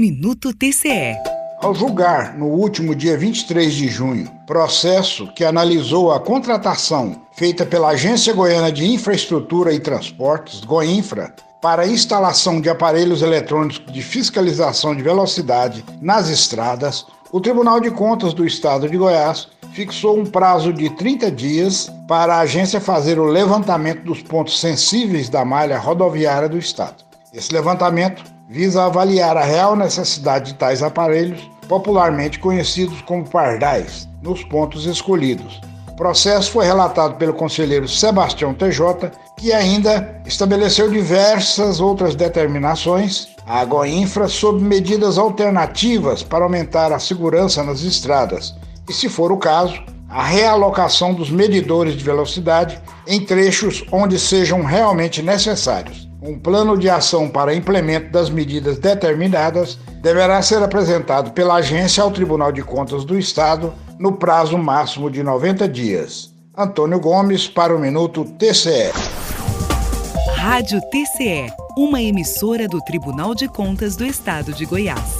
Minuto TCE. Ao julgar, no último dia 23 de junho, processo que analisou a contratação feita pela Agência Goiana de Infraestrutura e Transportes, Goinfra, para instalação de aparelhos eletrônicos de fiscalização de velocidade nas estradas, o Tribunal de Contas do Estado de Goiás fixou um prazo de 30 dias para a agência fazer o levantamento dos pontos sensíveis da malha rodoviária do Estado. Esse levantamento visa avaliar a real necessidade de tais aparelhos, popularmente conhecidos como pardais, nos pontos escolhidos. O processo foi relatado pelo conselheiro Sebastião TJ, que ainda estabeleceu diversas outras determinações à Goinfra sob medidas alternativas para aumentar a segurança nas estradas e, se for o caso, a realocação dos medidores de velocidade em trechos onde sejam realmente necessários. Um plano de ação para implemento das medidas determinadas deverá ser apresentado pela agência ao Tribunal de Contas do Estado no prazo máximo de 90 dias. Antônio Gomes para o Minuto TCE. Rádio TCE, uma emissora do Tribunal de Contas do Estado de Goiás.